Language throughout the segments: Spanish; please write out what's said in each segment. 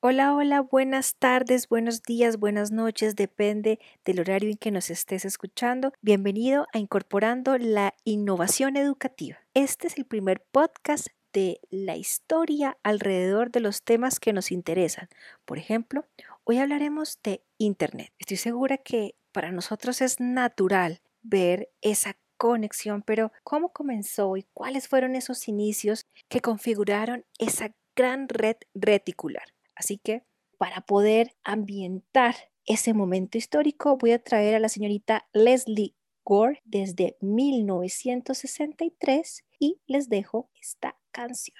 Hola, hola, buenas tardes, buenos días, buenas noches, depende del horario en que nos estés escuchando. Bienvenido a Incorporando la Innovación Educativa. Este es el primer podcast de la historia alrededor de los temas que nos interesan. Por ejemplo, hoy hablaremos de Internet. Estoy segura que para nosotros es natural ver esa conexión, pero ¿cómo comenzó y cuáles fueron esos inicios que configuraron esa gran red reticular? Así que para poder ambientar ese momento histórico, voy a traer a la señorita Leslie Gore desde 1963 y les dejo esta canción.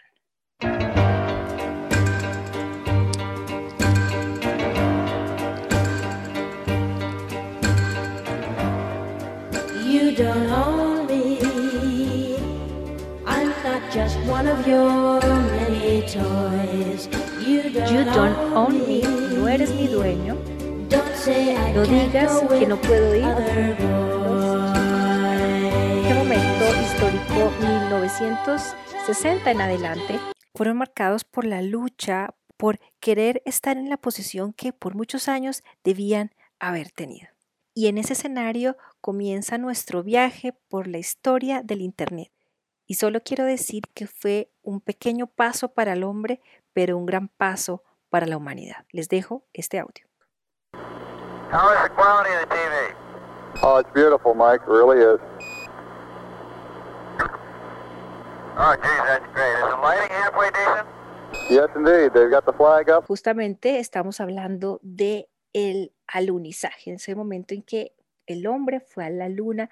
Don't own me. I'm not just one of your many toys. You don't, own me. No eres mi dueño. No digas que no puedo ir. Este momento histórico 1960 en adelante fueron marcados por la lucha por querer estar en la posición que por muchos años debían haber tenido. Y en ese escenario comienza nuestro viaje por la historia del Internet. Y solo quiero decir que fue un pequeño paso para el hombre, pero un gran paso para la humanidad. Les dejo este audio. How is the quality of the TV? Oh, it's beautiful, Mike. It really is. Oh, geez, that's great. Is the lighting halfway decent? Yes, indeed. They've got the flag up. Justamente estamos hablando de el alunizaje, en ese momento en que el hombre fue a la luna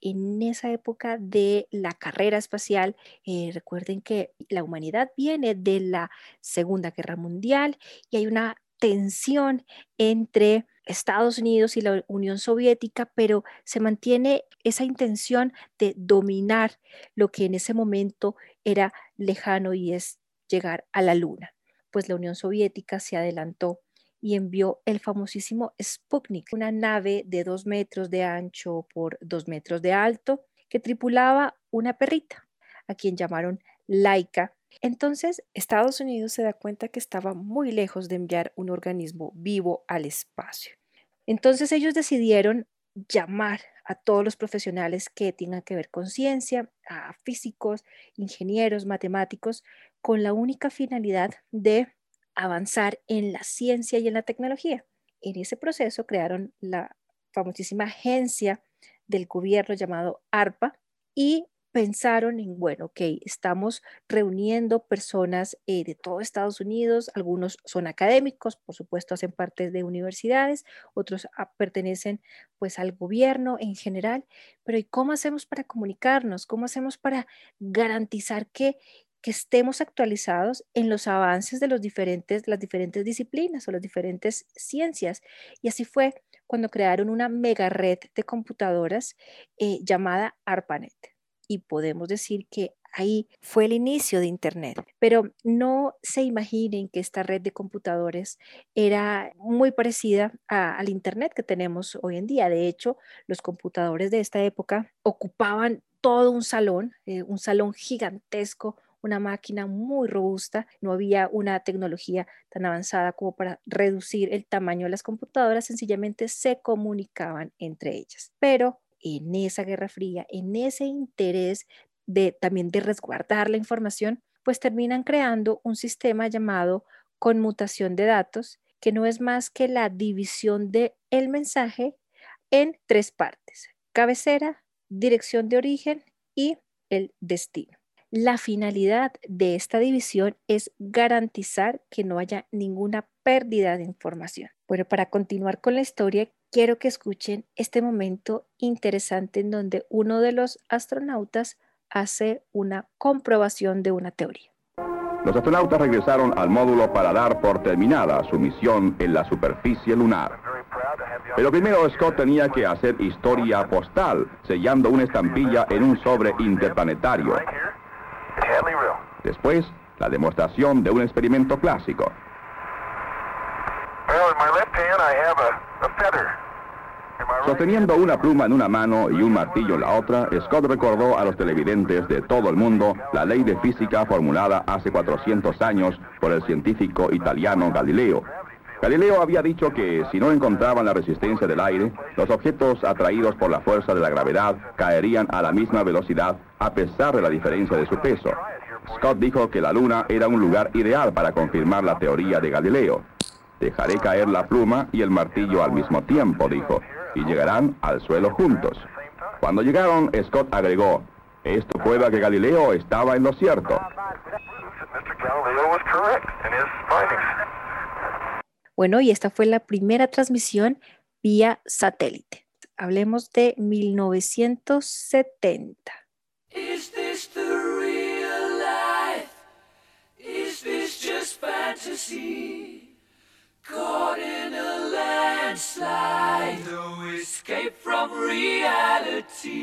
en esa época de la carrera espacial. Eh, recuerden que la humanidad viene de la Segunda Guerra Mundial y hay una tensión entre Estados Unidos y la Unión Soviética, pero se mantiene esa intención de dominar lo que en ese momento era lejano y es llegar a la Luna. Pues la Unión Soviética se adelantó y envió el famosísimo Sputnik, una nave de dos metros de ancho por dos metros de alto que tripulaba una perrita, a quien llamaron Laika. Entonces, Estados Unidos se da cuenta que estaba muy lejos de enviar un organismo vivo al espacio. Entonces ellos decidieron llamar a todos los profesionales que tengan que ver con ciencia, a físicos, ingenieros, matemáticos, con la única finalidad de avanzar en la ciencia y en la tecnología. En ese proceso crearon la famosísima agencia del gobierno llamado ARPA y pensaron en, bueno, ok, estamos reuniendo personas eh, de todo Estados Unidos, algunos son académicos, por supuesto hacen parte de universidades, otros pertenecen pues al gobierno en general, pero ¿y cómo hacemos para comunicarnos? ¿Cómo hacemos para garantizar que que estemos actualizados en los avances de las diferentes disciplinas o las diferentes ciencias. Y así fue cuando crearon una mega red de computadoras eh, llamada ARPANET. Y podemos decir que ahí fue el inicio de Internet. Pero no se imaginen que esta red de computadores era muy parecida al Internet que tenemos hoy en día. De hecho, los computadores de esta época ocupaban todo un salón, eh, un salón gigantesco, una máquina muy robusta, no había una tecnología tan avanzada como para reducir el tamaño de las computadoras, sencillamente se comunicaban entre ellas. Pero en esa Guerra Fría, en ese interés de también de resguardar la información, pues terminan creando un sistema llamado conmutación de datos, que no es más que la división del el mensaje en tres partes, cabecera, dirección de origen y el destino. La finalidad de esta división es garantizar que no haya ninguna pérdida de información. Bueno, para continuar con la historia, quiero que escuchen este momento interesante en donde uno de los astronautas hace una comprobación de una teoría. Los astronautas regresaron al módulo para dar por terminada su misión en la superficie lunar. Pero primero Scott tenía que hacer historia postal, sellando una estampilla en un sobre interplanetario. Después, la demostración de un experimento clásico. Sosteniendo una pluma en una mano y un martillo en la otra, Scott recordó a los televidentes de todo el mundo la ley de física formulada hace 400 años por el científico italiano Galileo. Galileo había dicho que si no encontraban la resistencia del aire, los objetos atraídos por la fuerza de la gravedad caerían a la misma velocidad a pesar de la diferencia de su peso. Scott dijo que la Luna era un lugar ideal para confirmar la teoría de Galileo. Dejaré caer la pluma y el martillo al mismo tiempo, dijo, y llegarán al suelo juntos. Cuando llegaron, Scott agregó, esto prueba que Galileo estaba en lo cierto. Bueno, y esta fue la primera transmisión vía satélite. Hablemos de 1970. Is fantasy? Caught in a landslide, no escape from reality.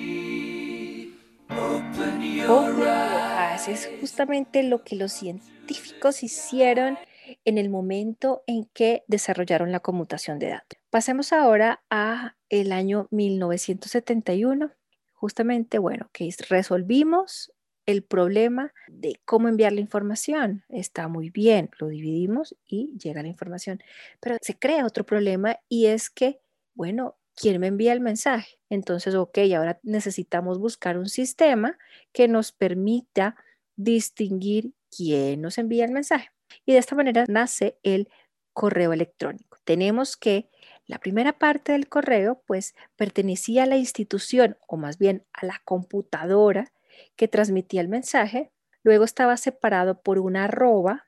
Open your eyes. Es justamente lo que los científicos hicieron en el momento en que desarrollaron la conmutación de datos. Pasemos ahora a el año 1971. Justamente, bueno, que resolvimos el problema de cómo enviar la información. Está muy bien, lo dividimos y llega la información. Pero se crea otro problema y es que, bueno, ¿quién me envía el mensaje? Entonces, ok, ahora necesitamos buscar un sistema que nos permita distinguir quién nos envía el mensaje. Y de esta manera nace el correo electrónico. Tenemos que la primera parte del correo pues pertenecía a la institución o más bien a la computadora que transmitía el mensaje, luego estaba separado por una arroba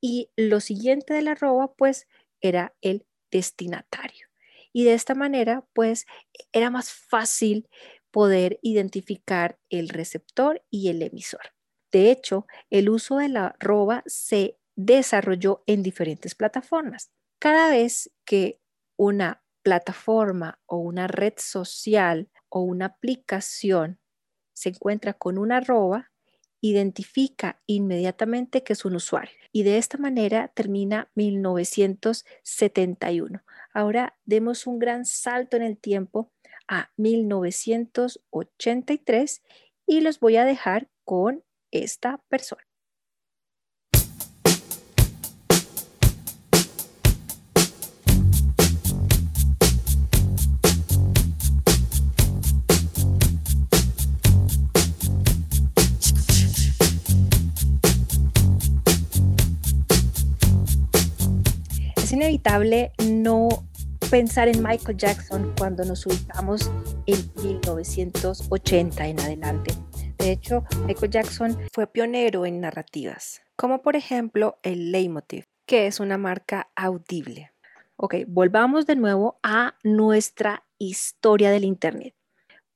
y lo siguiente de la arroba pues era el destinatario. Y de esta manera pues era más fácil poder identificar el receptor y el emisor. De hecho, el uso de la arroba se desarrolló en diferentes plataformas. Cada vez que una plataforma o una red social o una aplicación se encuentra con una arroba, identifica inmediatamente que es un usuario. Y de esta manera termina 1971. Ahora demos un gran salto en el tiempo a 1983 y los voy a dejar con esta persona. No pensar en Michael Jackson cuando nos ubicamos en 1980 en adelante. De hecho, Michael Jackson fue pionero en narrativas, como por ejemplo el Leitmotiv, que es una marca audible. Ok, volvamos de nuevo a nuestra historia del Internet.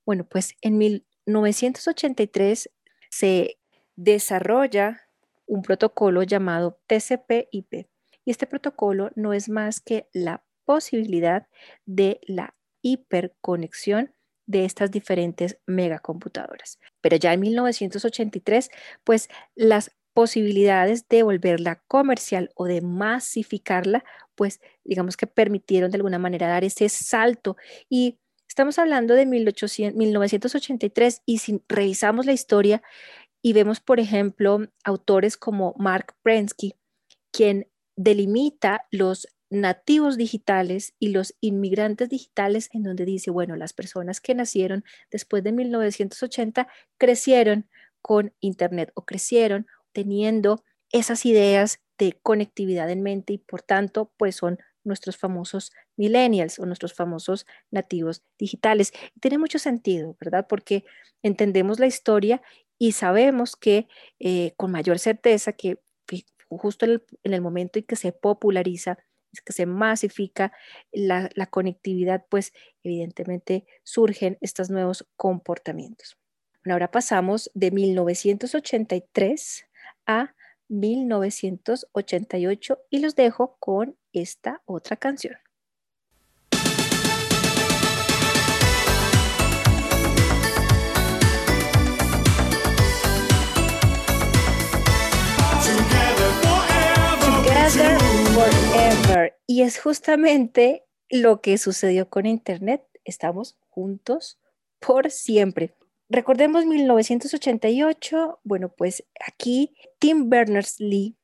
Bueno, pues en 1983 se desarrolla un protocolo llamado TCP/IP, y este protocolo no es más que la posibilidad de la hiperconexión de estas diferentes megacomputadoras. Pero ya en 1983, pues las posibilidades de volverla comercial o de masificarla, pues digamos que permitieron de alguna manera dar ese salto. Y estamos hablando de 1983 y si revisamos la historia y vemos, por ejemplo, autores como Mark Prensky, quien delimita los nativos digitales y los inmigrantes digitales en donde dice, bueno, las personas que nacieron después de 1980 crecieron con Internet o crecieron teniendo esas ideas de conectividad en mente y por tanto, pues son nuestros famosos millennials o nuestros famosos nativos digitales. tiene mucho sentido, ¿verdad? Porque entendemos la historia y sabemos que eh, con mayor certeza que justo en el, momento en que se populariza, es que se masifica la, conectividad, pues evidentemente surgen estos nuevos comportamientos. Ahora pasamos de 1983 a 1988 y los dejo con esta otra canción. Y es justamente lo que sucedió con Internet. estamos juntos por siempre. Recordemos 1988, bueno, pues aquí Tim Berners-Lee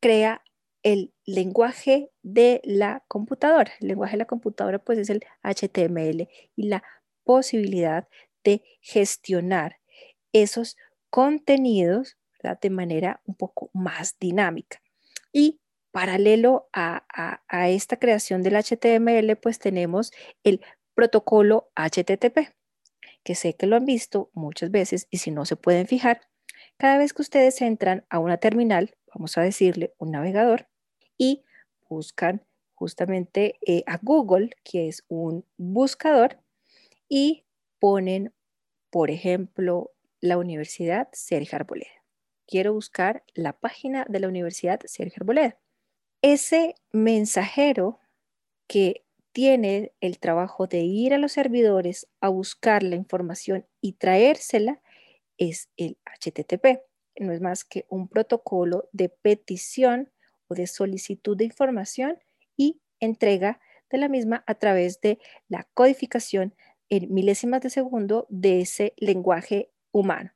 crea el lenguaje de la computadora. El lenguaje de la computadora pues es el HTML y la posibilidad de gestionar esos contenidos de manera un poco más dinámica. Y paralelo a, esta creación del HTML pues tenemos el protocolo HTTP que sé que lo han visto muchas veces y si no se pueden fijar, cada vez que ustedes entran a una terminal, vamos a decirle un navegador, y buscan justamente eh, a Google, que es un buscador, y ponen, por ejemplo, la Universidad Sergio Arboleda. Quiero buscar la página de la Universidad Sergio Arboleda. Ese mensajero que tiene el trabajo de ir a los servidores a buscar la información y traérsela es el HTTP. No es más que un protocolo de petición o de solicitud de información y entrega de la misma a través de la codificación en milésimas de segundo de ese lenguaje humano.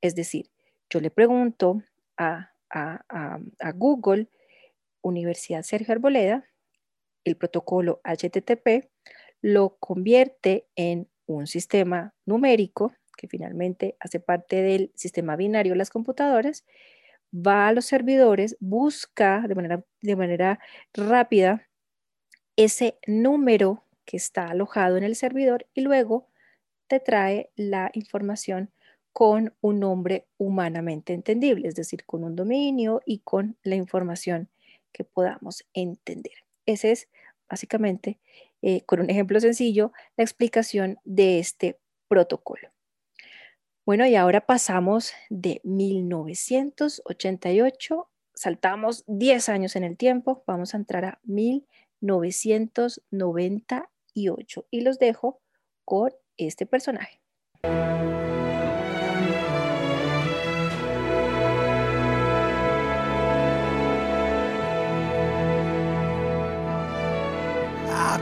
Es decir, yo le pregunto a, a Google, Universidad Sergio Arboleda, el protocolo HTTP lo convierte en un sistema numérico que finalmente hace parte del sistema binario de las computadoras, va a los servidores, busca de manera, de manera rápida ese número que está alojado en el servidor y luego te trae la información con un nombre humanamente entendible, es decir, con un dominio y con la información que podamos entender. Ese es básicamente, eh, con un ejemplo sencillo, la explicación de este protocolo. Bueno, y ahora pasamos de 1988, saltamos 10 años en el tiempo, vamos a entrar a 1998 y los dejo con este personaje.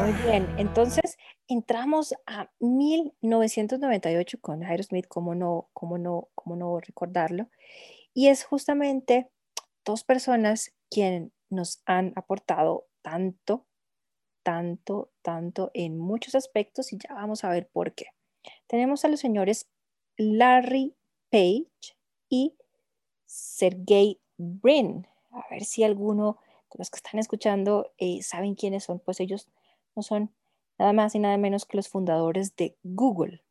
Muy bien, entonces entramos a 1998 con Aerosmith, cómo no, cómo no, cómo no recordarlo, y es justamente dos personas quienes nos han aportado tanto, tanto, tanto en muchos aspectos y ya vamos a ver por qué. Tenemos a los señores Larry Page y Sergey Brin. A ver si alguno los que están escuchando eh, saben quiénes son, pues ellos no son nada más y nada menos que los fundadores de Google.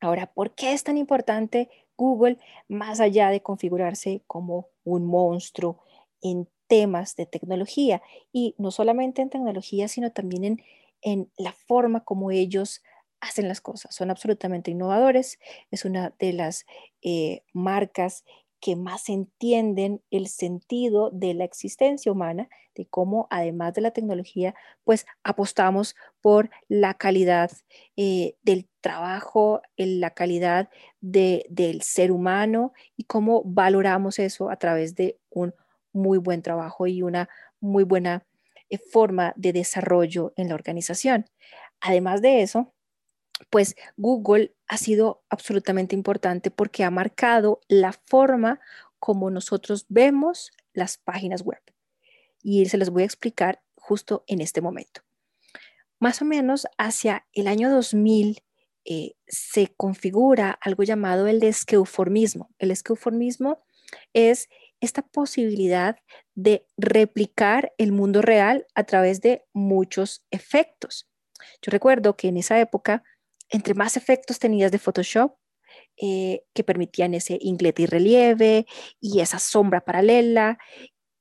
Ahora, ¿por qué es tan importante Google más allá de configurarse como un monstruo en temas de tecnología? Y no solamente en tecnología, sino también en, en la forma como ellos hacen las cosas. Son absolutamente innovadores. Es una de las eh, marcas que más entienden el sentido de la existencia humana, de cómo además de la tecnología, pues apostamos por la calidad eh, del trabajo, la calidad del ser humano y cómo valoramos eso a través de un muy buen trabajo y una muy buena eh, forma de desarrollo en la organización. Además de eso, pues Google ha sido absolutamente importante porque ha marcado la forma como nosotros vemos las páginas web. Y se los voy a explicar justo en este momento. Más o menos hacia el año 2000 eh, se configura algo llamado el esqueuformismo. El esqueuformismo es esta posibilidad de replicar el mundo real a través de muchos efectos. Yo recuerdo que en esa época entre más efectos tenías de Photoshop, eh, que permitían ese inglete y relieve y esa sombra paralela.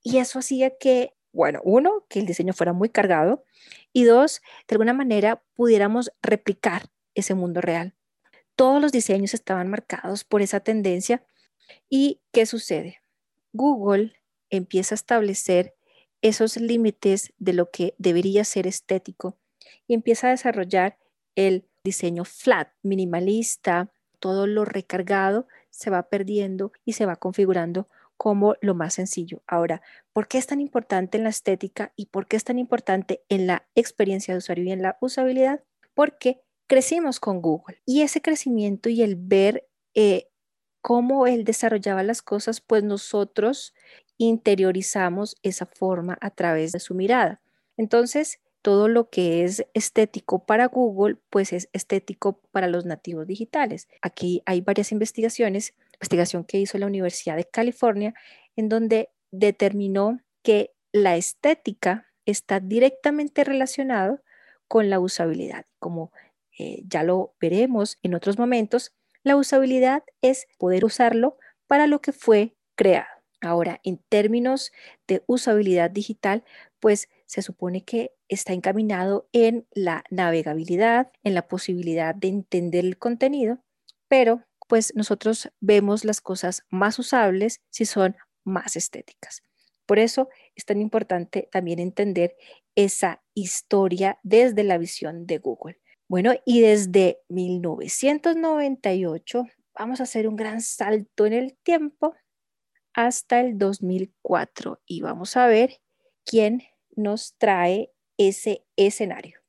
Y eso hacía que, bueno, uno, que el diseño fuera muy cargado y dos, de alguna manera pudiéramos replicar ese mundo real. Todos los diseños estaban marcados por esa tendencia. ¿Y qué sucede? Google empieza a establecer esos límites de lo que debería ser estético y empieza a desarrollar el diseño flat, minimalista, todo lo recargado se va perdiendo y se va configurando como lo más sencillo. Ahora, ¿por qué es tan importante en la estética y por qué es tan importante en la experiencia de usuario y en la usabilidad? Porque crecimos con Google y ese crecimiento y el ver eh, cómo él desarrollaba las cosas, pues nosotros interiorizamos esa forma a través de su mirada. Entonces, todo lo que es estético para Google, pues es estético para los nativos digitales. Aquí hay varias investigaciones, investigación que hizo la Universidad de California, en donde determinó que la estética está directamente relacionado con la usabilidad. Como eh, ya lo veremos en otros momentos, la usabilidad es poder usarlo para lo que fue creado. Ahora, en términos de usabilidad digital, pues se supone que está encaminado en la navegabilidad, en la posibilidad de entender el contenido, pero pues nosotros vemos las cosas más usables si son más estéticas. Por eso es tan importante también entender esa historia desde la visión de Google. Bueno, y desde 1998 vamos a hacer un gran salto en el tiempo hasta el 2004 y vamos a ver quién nos trae ese escenario.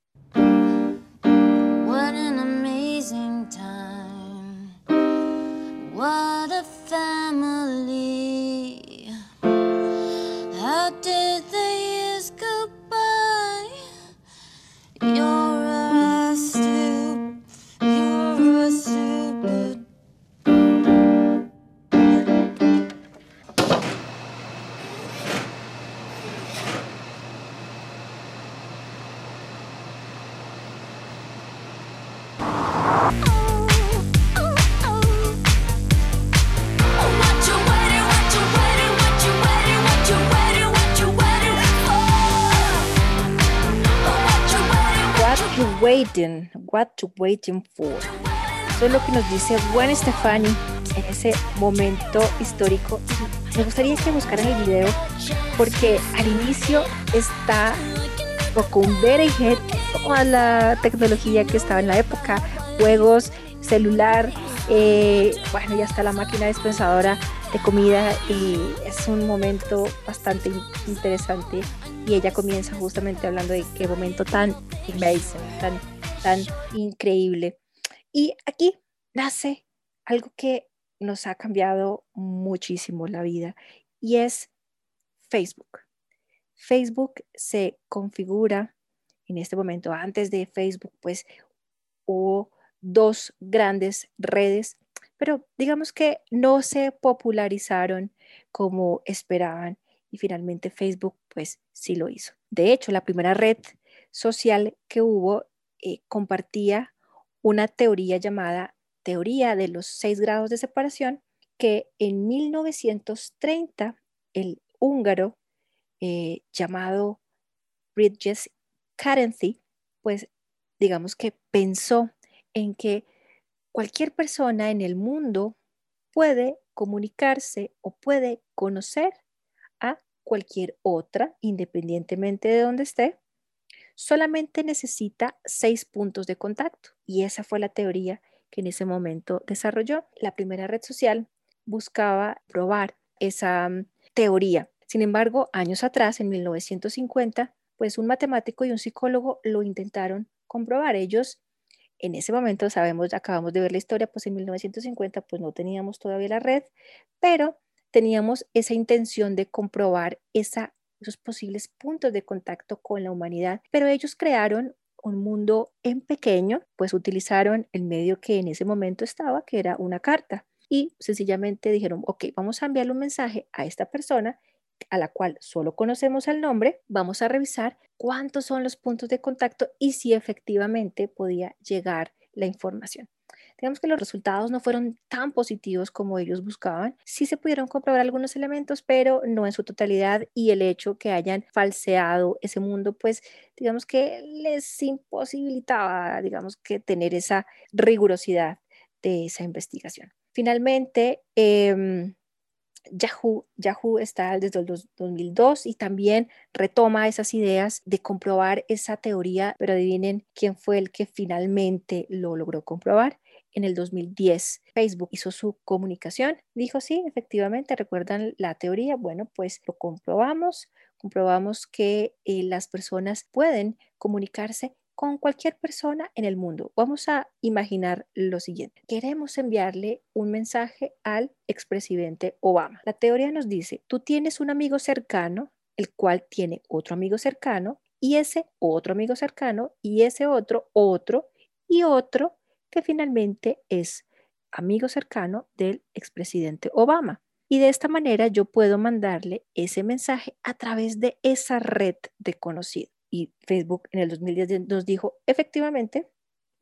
What you waiting for. Eso es lo que nos dice Gwen Stefani en ese momento histórico. Me gustaría que buscaran el video porque al inicio está con Berenjet, toda la tecnología que estaba en la época, juegos, celular, eh, bueno, ya está la máquina dispensadora de comida y es un momento bastante interesante y ella comienza justamente hablando de qué momento tan amazing, tan, tan increíble. Y aquí nace algo que nos ha cambiado muchísimo la vida y es Facebook. Facebook se configura en este momento, antes de Facebook, pues hubo dos grandes redes, pero digamos que no se popularizaron como esperaban y finalmente Facebook pues sí lo hizo. De hecho, la primera red social que hubo eh, compartía una teoría llamada teoría de los seis grados de separación que en 1930 el húngaro eh, llamado Bridges Carency, pues digamos que pensó en que cualquier persona en el mundo puede comunicarse o puede conocer a cualquier otra, independientemente de donde esté, solamente necesita seis puntos de contacto. Y esa fue la teoría que en ese momento desarrolló. La primera red social buscaba probar esa mm, teoría. Sin embargo, años atrás, en 1950, pues un matemático y un psicólogo lo intentaron comprobar. Ellos en ese momento sabemos, acabamos de ver la historia, pues en 1950 pues no teníamos todavía la red, pero teníamos esa intención de comprobar esa, esos posibles puntos de contacto con la humanidad, pero ellos crearon un mundo en pequeño, pues utilizaron el medio que en ese momento estaba, que era una carta, y sencillamente dijeron, ok, vamos a enviarle un mensaje a esta persona a la cual solo conocemos el nombre, vamos a revisar cuántos son los puntos de contacto y si efectivamente podía llegar la información. Digamos que los resultados no fueron tan positivos como ellos buscaban. Sí se pudieron comprobar algunos elementos, pero no en su totalidad y el hecho que hayan falseado ese mundo, pues digamos que les imposibilitaba, digamos que tener esa rigurosidad de esa investigación. Finalmente, em, Yahoo, Yahoo está desde el 2002 y también retoma esas ideas de comprobar esa teoría, pero adivinen quién fue el que finalmente lo logró comprobar. En el 2010, Facebook hizo su comunicación, dijo sí, efectivamente, recuerdan la teoría, bueno, pues lo comprobamos, comprobamos que eh, las personas pueden comunicarse con cualquier persona en el mundo. Vamos a imaginar lo siguiente. Queremos enviarle un mensaje al expresidente Obama. La teoría nos dice, tú tienes un amigo cercano, el cual tiene otro amigo cercano, y ese otro amigo cercano, y ese otro, otro, y otro, que finalmente es amigo cercano del expresidente Obama. Y de esta manera yo puedo mandarle ese mensaje a través de esa red de conocidos y Facebook en el 2010 nos dijo, efectivamente,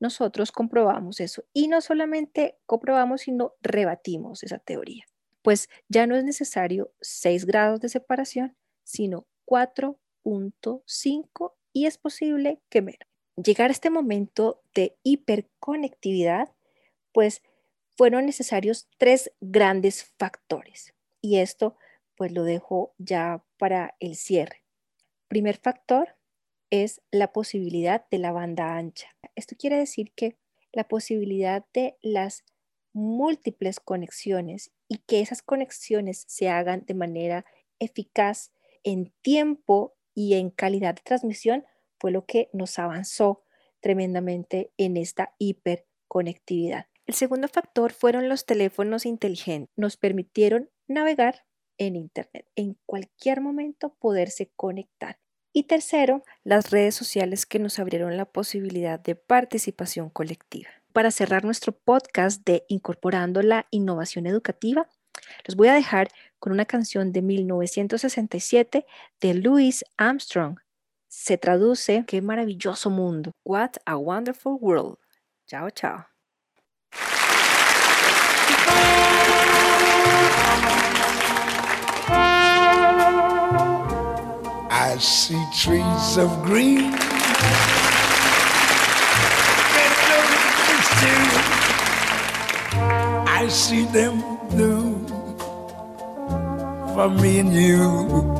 nosotros comprobamos eso. Y no solamente comprobamos, sino rebatimos esa teoría. Pues ya no es necesario 6 grados de separación, sino 4.5 y es posible que menos. Llegar a este momento de hiperconectividad, pues fueron necesarios tres grandes factores. Y esto pues lo dejo ya para el cierre. Primer factor, es la posibilidad de la banda ancha. Esto quiere decir que la posibilidad de las múltiples conexiones y que esas conexiones se hagan de manera eficaz en tiempo y en calidad de transmisión fue lo que nos avanzó tremendamente en esta hiperconectividad. El segundo factor fueron los teléfonos inteligentes. Nos permitieron navegar en Internet, en cualquier momento poderse conectar. Y tercero, las redes sociales que nos abrieron la posibilidad de participación colectiva. Para cerrar nuestro podcast de Incorporando la Innovación Educativa, los voy a dejar con una canción de 1967 de Louis Armstrong. Se traduce Qué maravilloso mundo. What a wonderful world. Chao, chao. I see trees of green. I see them blue for me and you.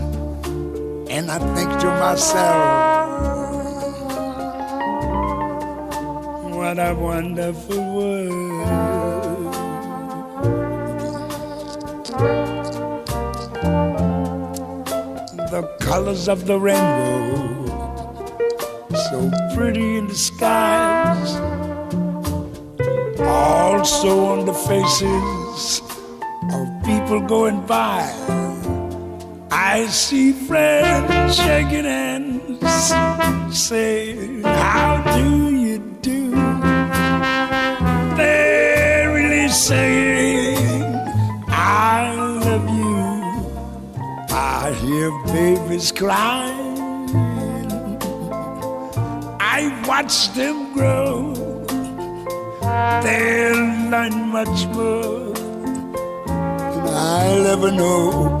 I think to myself, what a wonderful world. the colors of the rainbow, so pretty in the skies, also on the faces of people going by. I see friends shaking hands, saying, How do you do? They're really saying, I love you. I hear babies crying. I watch them grow. They'll learn much more than I'll ever know.